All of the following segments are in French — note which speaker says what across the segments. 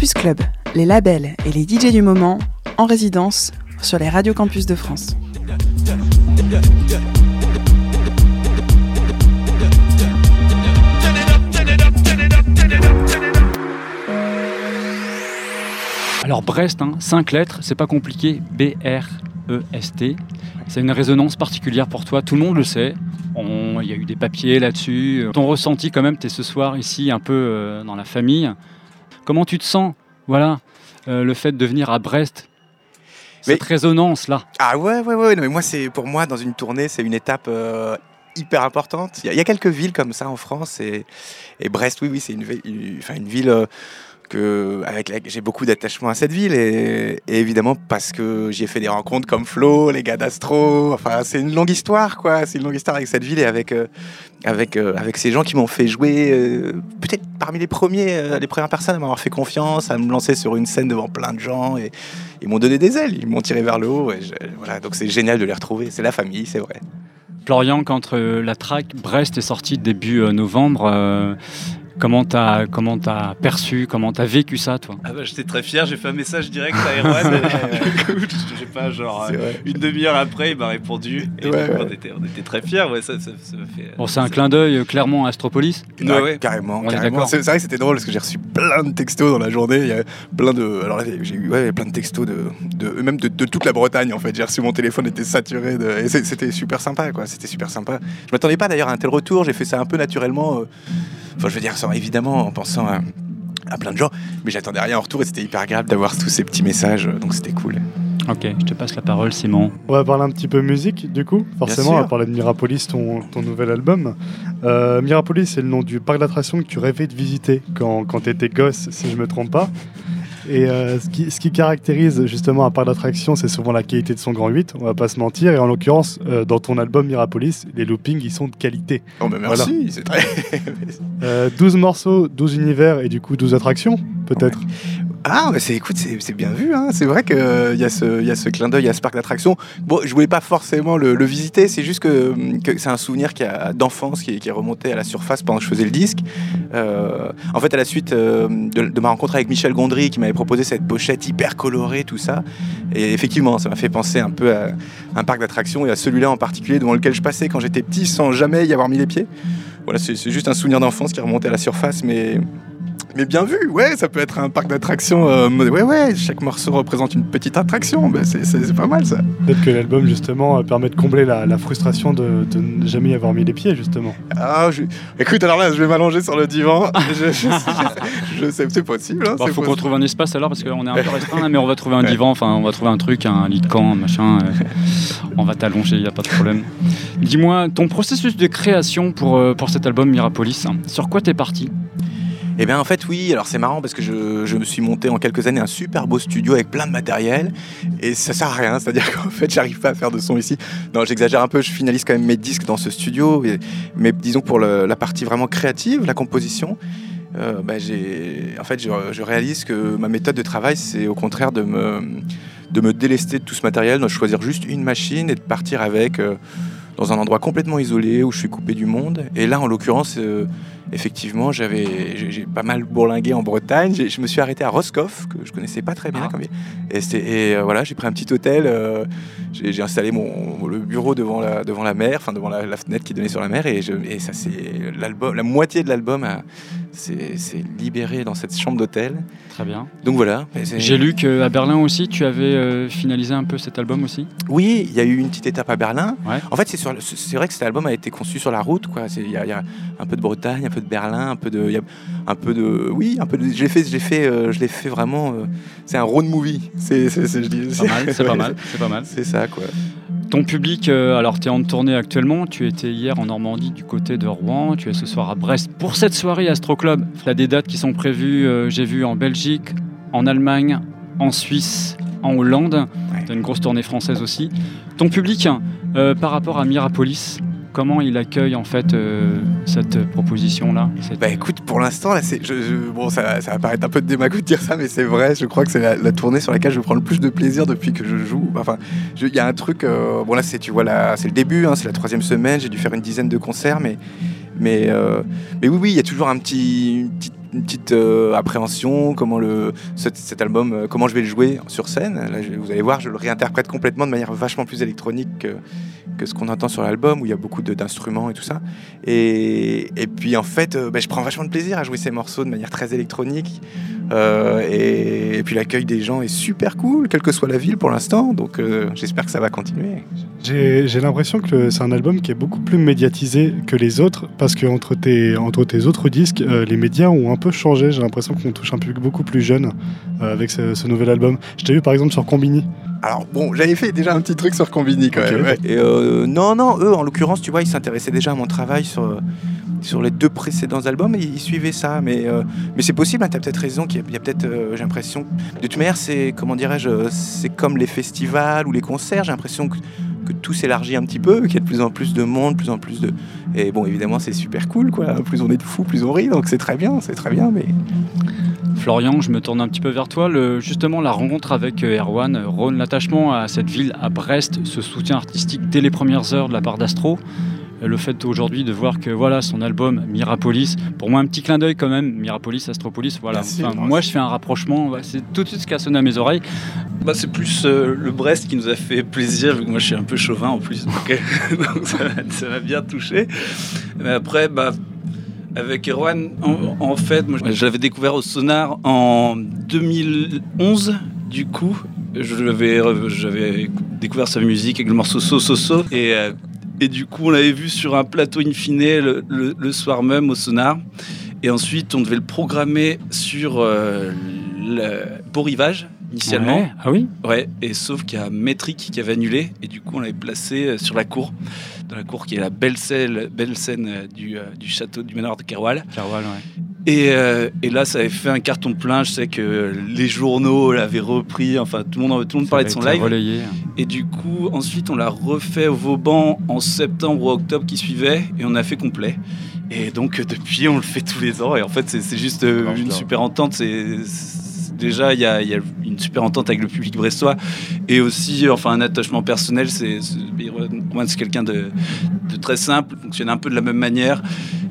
Speaker 1: Campus Club, les labels et les DJ du moment en résidence sur les radios campus de France.
Speaker 2: Alors Brest, hein, 5 lettres, c'est pas compliqué, B-R-E-S-T. C'est une résonance particulière pour toi, tout le monde le sait. Il y a eu des papiers là-dessus. Ton ressenti quand même, tu es ce soir ici un peu euh, dans la famille. Comment tu te sens Voilà, euh, le fait de venir à Brest, cette
Speaker 3: Mais-
Speaker 2: résonance-là.
Speaker 3: Ah ouais, ouais, ouais. Non, mais moi, c'est pour moi, dans une tournée, c'est une étape euh, hyper importante. Il y, a- il y a quelques villes comme ça en France et, et Brest, oui, oui, c'est une, une- ville euh, que, avec laquelle j'ai beaucoup d'attachement à cette ville et, et évidemment parce que j'y ai fait des rencontres comme Flo, les gars d'Astro. Enfin, c'est une longue histoire, quoi. C'est une longue histoire avec cette ville et avec euh, avec euh, avec ces gens qui m'ont fait jouer. euh, Peut-être parmi les premiers, euh, les premières personnes à m'avoir fait confiance, à me lancer sur une scène devant plein de gens et ils m'ont donné des ailes, ils m'ont tiré vers le haut. Voilà, donc c'est génial de les retrouver. C'est la famille, c'est vrai.
Speaker 2: Florian, quand la track Brest est sortie début novembre, comment t'as comment t'as perçu, comment t'as vécu ça, toi?
Speaker 4: Ah bah, j'étais très fier, j'ai fait un message direct à Erwan. Pas, genre une demi-heure après, il m'a répondu. Et
Speaker 3: Ouais,
Speaker 4: donc,
Speaker 3: ouais.
Speaker 4: on, était, on était très fiers, ouais, ça, ça, ça fait.
Speaker 2: Bon, c'est un clin d'œil euh, clairement à Astropolis.
Speaker 4: Ouais,
Speaker 3: Ouais,
Speaker 4: ouais.
Speaker 3: Carrément, carrément. C'est vrai que c'était drôle parce que j'ai reçu plein de textos dans la journée. Il y a plein de. Alors là, j'ai eu ouais, plein de textos de, de même de, de toute la Bretagne en fait. J'ai reçu mon téléphone était saturé de. Et c'était super sympa quoi. C'était super sympa. Je m'attendais pas d'ailleurs à un tel retour. J'ai fait ça un peu naturellement. euh, Enfin, je veux dire, sans- évidemment en pensant à, à plein de gens, mais j'attendais rien en retour et c'était hyper agréable d'avoir tous ces petits messages. Donc c'était cool.
Speaker 2: Ok, je te passe la parole, Simon.
Speaker 5: On va parler un petit peu musique, du coup. Forcément, on va parler de Mirapolis, ton, ton nouvel album. Euh, Mirapolis, c'est le nom du parc d'attractions que tu rêvais de visiter quand, quand tu étais gosse, si je me trompe pas. Et euh, ce, qui, ce qui caractérise justement un parc d'attractions, c'est souvent la qualité de son grand 8, on va pas se mentir. Et en l'occurrence, euh, dans ton album Mirapolis, les loopings, ils sont de qualité.
Speaker 3: Oh, mais merci. C'est très.
Speaker 5: Euh, 12 morceaux, 12 univers et du coup 12 attractions, peut-être.
Speaker 3: Ah, mais c'est, écoute, c'est, bien vu. Hein. C'est vrai qu'il y, a ce- y a ce clin d'œil à ce parc d'attractions. Bon, je voulais pas forcément le, visiter. C'est juste que, c'est un souvenir d'enfance qui est remonté à la surface pendant que je faisais le disque. Euh, en fait, à la suite euh, de, de ma rencontre avec Michel Gondry, qui m'avait proposé cette pochette hyper colorée, tout ça. Et effectivement, ça m'a fait penser un peu à un parc d'attractions et à celui-là en particulier devant lequel je passais quand j'étais petit sans jamais y avoir mis les pieds. Voilà, c'est, juste un souvenir d'enfance qui est remonté à la surface, mais. Mais bien vu, ouais, ça peut être un parc d'attractions. euh, ouais, ouais, chaque morceau représente une petite attraction. Ben, c'est, pas mal ça.
Speaker 5: Peut-être que l'album justement euh, permet de combler la, la frustration de, de ne jamais y avoir mis les pieds, justement.
Speaker 3: Ah, je- écoute, alors là, je vais m'allonger sur le divan. je, je- je- sais, c'est possible. Hein,
Speaker 2: Bon,
Speaker 3: c'est
Speaker 2: faut qu'on trouve un espace alors parce qu'on est un peu restreint mais on va trouver un divan, enfin on va trouver un truc, un lit de camp, un machin. euh, on va t'allonger, il y a pas de problème. Dis-moi, ton processus de création pour, euh, pour cet album Mirapolis, hein, sur quoi t'es parti?
Speaker 3: Eh bien, en fait, oui. Alors, c'est marrant parce que je, me suis monté en quelques années un super beau studio avec plein de matériel et ça sert à rien. C'est-à-dire qu'en fait, j'arrive pas à faire de son ici. Non, j'exagère un peu. Je finalise quand même mes disques dans ce studio. mais disons pour la partie vraiment créative, la composition. euh, bah, en fait, je, réalise que ma méthode de travail, c'est au contraire de me, de me délester de tout ce matériel, de choisir juste une machine et de partir avec euh, dans un endroit complètement isolé où je suis coupé du monde. Et là, en l'occurrence, euh, effectivement, j'avais, j'ai, pas mal bourlingué en Bretagne. Je me suis arrêté à Roscoff, que je connaissais pas très bien.
Speaker 2: Ah.
Speaker 3: comme. Et, euh, voilà, j'ai pris un petit hôtel. euh, j'ai, j'ai installé mon, le bureau devant la, devant la mer, enfin devant la, la fenêtre qui donnait sur la mer. Et, je, et ça, c'est l'album, la moitié de l'album a- c'est, libéré dans cette chambre d'hôtel.
Speaker 2: Très bien.
Speaker 3: Donc voilà.
Speaker 2: J'ai lu qu'à Berlin aussi, tu avais euh, finalisé un peu cet album aussi.
Speaker 3: Oui, il y a eu une petite étape à Berlin.
Speaker 2: Ouais.
Speaker 3: En fait, c'est vrai que cet album a été conçu sur la route, Il y, a- il y a un peu de Bretagne, un peu de Berlin, un peu de, y a un peu de, oui, un peu de. Je l'ai fait, je l'ai fait, euh, je l'ai fait vraiment. euh, c'est un road movie. C'est.
Speaker 2: Pas mal, c'est pas mal, c'est pas mal.
Speaker 3: C'est ça, quoi.
Speaker 2: Ton public, euh, alors tu es en tournée actuellement, tu étais hier en Normandie du côté de Rouen, tu es ce soir à Brest pour cette soirée Astro Club. Tu as des dates qui sont prévues, euh, j'ai vu en Belgique, en Allemagne, en Suisse, en Hollande.
Speaker 3: Ouais.
Speaker 2: Tu as une grosse tournée française aussi. Ton public, euh, par rapport à Mirapolis, comment il accueille en fait euh, cette proposition-là cette-
Speaker 3: Bah écoute, pour l'instant, là, je, bon, ça, ça va paraître un peu de de dire ça, mais c'est vrai. Je crois que c'est la, tournée sur laquelle je prends le plus de plaisir depuis que je joue. Enfin, il y a un truc. euh, bon là, c'est, tu vois, là, c'est le début, hein, c'est la troisième semaine. J'ai dû faire une dizaine de concerts, mais, mais, euh, mais oui, oui, il y a toujours un petit, une petite une appréhension, comment le, cet, album, comment je vais le jouer sur scène. Là, vous allez voir, je le réinterprète complètement de manière vachement plus électronique que, que ce qu'on entend sur l'album, où il y a beaucoup d'instruments et tout ça. Et, et puis en fait, euh, bah, je prends vachement de plaisir à jouer ces morceaux de manière très électronique. Euh, et, et puis l'accueil des gens est super cool, quelle que soit la ville pour l'instant. Donc euh, j'espère que ça va continuer.
Speaker 5: J'ai l'impression que c'est un album qui est beaucoup plus médiatisé que les autres parce que entre tes, entre tes autres disques, euh, les médias ont un peu changé. J'ai l'impression qu'on touche un public beaucoup plus jeune avec ce, ce nouvel album. Je t'ai vu par exemple sur Combini.
Speaker 3: Alors bon, j'avais fait déjà un petit truc sur Combini quand même. ouais. Et non, non, eux en l'occurrence, tu vois, ils s'intéressaient déjà à mon travail sur, sur les deux précédents albums et ils suivaient ça. Mais, euh, mais c'est possible, tu as peut-être raison, qu'il y a, il peut-être, euh, j'ai l'impression, de toute manière, c'est, comment dirais-je, c'est comme les festivals ou les concerts, j'ai l'impression que, tout s'élargit un petit peu, qu'il y a de plus en plus de monde, plus en plus de... Et bon, évidemment, c'est super cool, quoi. Plus on est de fous, plus on rit, donc c'est très bien, c'est très bien, mais...
Speaker 2: Florian, je me tourne un petit peu vers toi. Justement, la rencontre avec euh, Erwan, Rhône, l'attachement à cette ville, à Brest, ce soutien artistique dès les premières heures de la part d'Astro. Euh, Le fait aujourd'hui de voir que voilà son album Mirapolis, pour moi un petit clin d'œil quand même, Mirapolis, Astropolis, voilà. Enfin,
Speaker 3: moi
Speaker 2: je fais un rapprochement, c'est tout de suite ce qui a sonné à mes oreilles.
Speaker 4: Bah, c'est plus euh, le Brest qui nous a fait plaisir, vu que moi je suis un peu chauvin en plus, donc, euh, donc ça m'a- bien touché. Mais après, bah, avec Erwan, en, en fait, moi, je l'avais découvert au Sonar en 2011, du coup. L'avais- J'avais découvert sa musique avec le morceau So So So. Et, euh, et du coup, on l'avait vu sur un plateau in fine le, le- le soir même au Sonar. Et ensuite, on devait le programmer sur euh, le Beau Rivage, initialement.
Speaker 2: Ouais. Ah oui
Speaker 4: Ouais, et sauf qu'il y a Métric qui avait annulé, et du coup on l'avait placé euh, sur la cour, dans la cour qui est la belle scène, belle scène euh, du, du château du manoir de Kerwal.
Speaker 2: Carval, ouais.
Speaker 4: Et, euh, et là ça avait fait un carton plein, je sais que les journaux l'avaient repris, enfin tout le monde, tout le monde
Speaker 2: Ça
Speaker 4: parlait de son live.
Speaker 2: relayé.
Speaker 4: Et du coup ensuite on l'a refait au Vauban en septembre ou octobre qui suivait, et on a fait complet. Et donc euh, depuis on le fait tous les ans, et en fait c'est juste euh, une super entente, c'est... Déjà, il y, a, il y a une super entente avec le public brestois et aussi enfin un attachement personnel. C'est c'est quelqu'un de, de très simple, fonctionne un peu de la même manière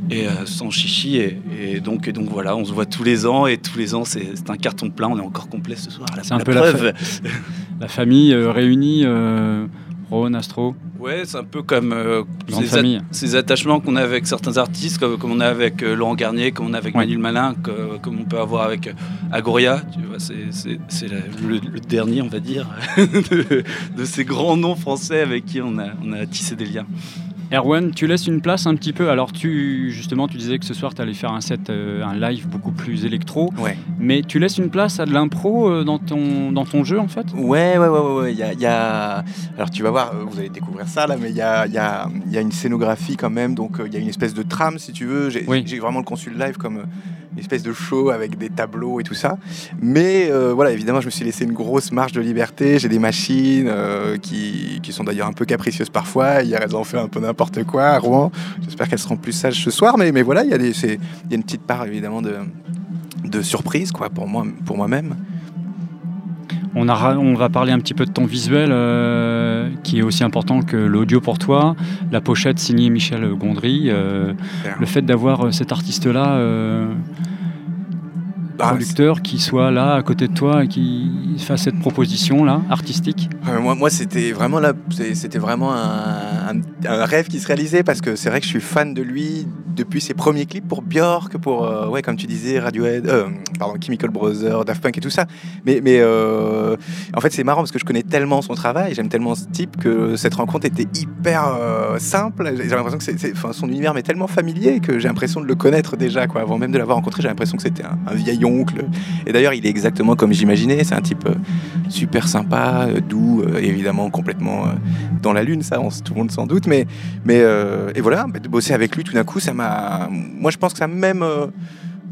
Speaker 4: et euh, sans chichi et, et donc et donc voilà, on se voit tous les ans et tous les ans c'est un carton plein. On est encore complet ce soir. La,
Speaker 2: C'est un
Speaker 4: la
Speaker 2: peu la
Speaker 4: preuve.
Speaker 2: La famille euh, réunie, euh, Rhône, Astro,
Speaker 4: Ouais, c'est un peu comme euh, ces, a-
Speaker 2: famille.
Speaker 4: ces attachements qu'on a avec certains artistes, comme, comme on a avec euh, Laurent Garnier, comme on a avec
Speaker 2: Ouais.
Speaker 4: Manuel Malin, que- comme on peut avoir avec Agoria. Tu vois, c'est le, le dernier, on va dire, de, de ces grands noms français avec qui on a, on a tissé des liens.
Speaker 2: Erwan, tu laisses une place un petit peu. Alors, tu justement, tu disais que ce soir, tu allais faire un set, euh, un live beaucoup plus électro.
Speaker 3: Ouais.
Speaker 2: Mais tu laisses une place à de l'impro euh, dans, ton, dans ton jeu, en fait?
Speaker 3: Ouais, ouais, ouais, ouais, ouais. Il y a, y a- Alors tu vas voir, euh, vous allez découvrir ça là, mais il y a, y, a, y a une scénographie quand même, donc il y a une espèce de trame si tu veux. J'ai
Speaker 2: Oui.
Speaker 3: j'ai vraiment le consul live comme une espèce de show avec des tableaux et tout ça. Mais euh, voilà, évidemment, je me suis laissé une grosse marge de liberté. J'ai des machines euh, qui, qui sont d'ailleurs un peu capricieuses parfois. Hier, elles ont fait un peu n'importe quoi à Rouen. J'espère qu'elles seront plus sages ce soir, mais, mais voilà, il y, a des- c'est- il y a une petite part évidemment de, de surprise quoi, pour moi- pour moi-même.
Speaker 2: on, a, on va parler un petit peu de ton visuel, euh, qui est aussi important que l'audio pour toi. La pochette signée Michel Gondry. euh, le fait d'avoir cet artiste-là, euh, producteur, qui soit là à côté de toi et qui fasse cette proposition-là, artistique?
Speaker 3: Ah, moi, moi c'était vraiment là, c'était vraiment un, un- rêve qui se réalisait parce que c'est vrai que je suis fan de lui depuis ses premiers clips pour Björk, pour euh, ouais comme tu disais Radiohead, euh, pardon Chemical Brothers, Daft Punk et tout ça. Mais mais euh, en fait c'est marrant parce que je connais tellement son travail, j'aime tellement ce type que cette rencontre était hyper simple. J'ai l'impression que c'est, son univers m'est tellement familier que j'ai l'impression de le connaître déjà quoi. Avant même de l'avoir rencontré, j'ai l'impression que c'était un, vieil oncle. Et d'ailleurs il est exactement comme j'imaginais. C'est un type super sympa, doux, évidemment complètement dans la lune, ça, on, tout le monde s'en doute. Mais, mais euh, et voilà, de bosser avec lui tout d'un coup, ça m'a. Moi, je pense que ça même. euh,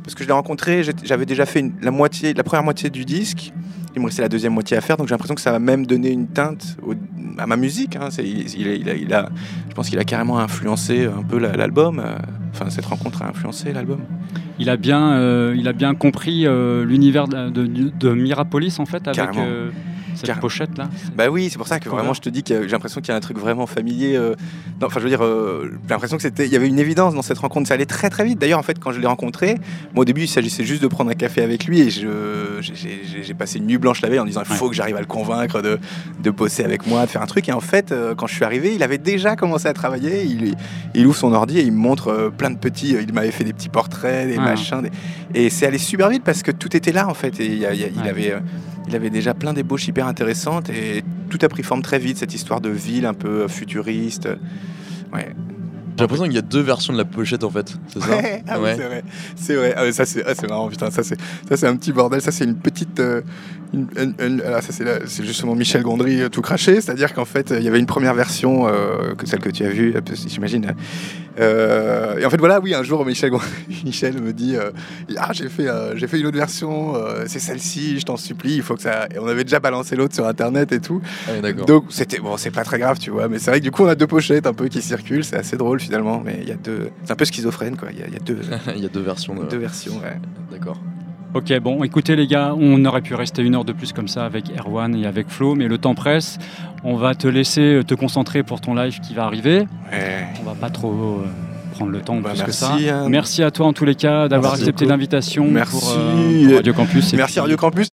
Speaker 3: parce que je l'ai rencontré, j'avais déjà fait une- la, moitié, la première moitié du disque. Il me restait la deuxième moitié à faire, donc j'ai l'impression que ça va même donner une teinte au- à ma musique. hein. Il, il il a- il a- je pense qu'il a carrément influencé un peu la- l'album. euh, Enfin, cette rencontre a influencé l'album.
Speaker 2: Il a bien, euh, il a bien compris euh, l'univers de, de- de Mirapolis en fait avec euh, cette
Speaker 3: Carrément.
Speaker 2: pochette là.
Speaker 3: Bah oui, c'est pour ça que vraiment je te dis que j'ai l'impression qu'il y a un truc vraiment familier. euh, Non, enfin je veux dire, euh, j'ai l'impression que c'était, il y avait une évidence dans cette rencontre. Ça allait très très vite. D'ailleurs en fait quand je l'ai rencontré, moi au début il s'agissait juste de prendre un café avec lui et je, j'ai- passé une nuit blanche la veille en disant il faut que j'arrive à le convaincre de, de bosser avec moi, de faire un truc. Et en fait euh, quand je suis arrivé, il avait déjà commencé à travailler. Il, il ouvre son ordi et il me montre plein de petits. Il m'avait fait des petits portraits, des
Speaker 2: Ah.
Speaker 3: machins. des- Et c'est allé super vite parce que tout était là en fait. Et il, y a- il y a- il
Speaker 2: Ouais.
Speaker 3: avait il avait déjà plein d'ébauches hyper intéressantes et tout a pris forme très vite, cette histoire de ville un peu futuriste. Ouais.
Speaker 6: J'ai l'impression qu'il y a deux versions de la pochette en fait, c'est ça?
Speaker 3: Ouais, ah oui, c'est vrai. C'est vrai. Ah, ça, c'est ah, marrant, putain. Ça, c'est ça, c'est un petit bordel. Ça, c'est une petite. euh, une- une- une- alors, ça, c'est justement Michel Gondry euh, tout craché. C'est-à-dire qu'en fait, euh, il y avait une première version, euh, que celle que tu as vue, j'imagine. Euh, et en fait, voilà, oui, un jour, Michel, me dit euh, Ah, j'ai fait, euh, j'ai fait une autre version, c'est celle-ci, je t'en supplie, il faut que ça. Et on avait déjà balancé l'autre sur Internet et tout.
Speaker 6: Ah.
Speaker 3: Donc, c'était. Bon, c'est pas très grave, tu vois. Mais c'est vrai que du coup, on a deux pochettes un peu qui circulent. C'est assez drôle finalement. Mais il y a deux. C'est un peu schizophrène, quoi. Il y a, il y a deux.
Speaker 6: Il y a deux versions. De...
Speaker 3: Deux versions, ouais.
Speaker 6: D'accord.
Speaker 2: Ok, bon, écoutez les gars, on aurait pu rester une heure de plus comme ça avec Erwan et avec Flo, mais le temps presse. On va te laisser te concentrer pour ton live qui va arriver.
Speaker 3: Ouais.
Speaker 2: On va pas trop euh, prendre le temps
Speaker 3: Bah,
Speaker 2: plus que ça.
Speaker 3: merci, hein.
Speaker 2: Merci à toi en tous les cas d'avoir
Speaker 3: Merci
Speaker 2: accepté l'invitation
Speaker 3: Merci.
Speaker 2: pour, euh, pour Radio Campus.
Speaker 3: Merci
Speaker 2: puis-
Speaker 3: Radio Campus.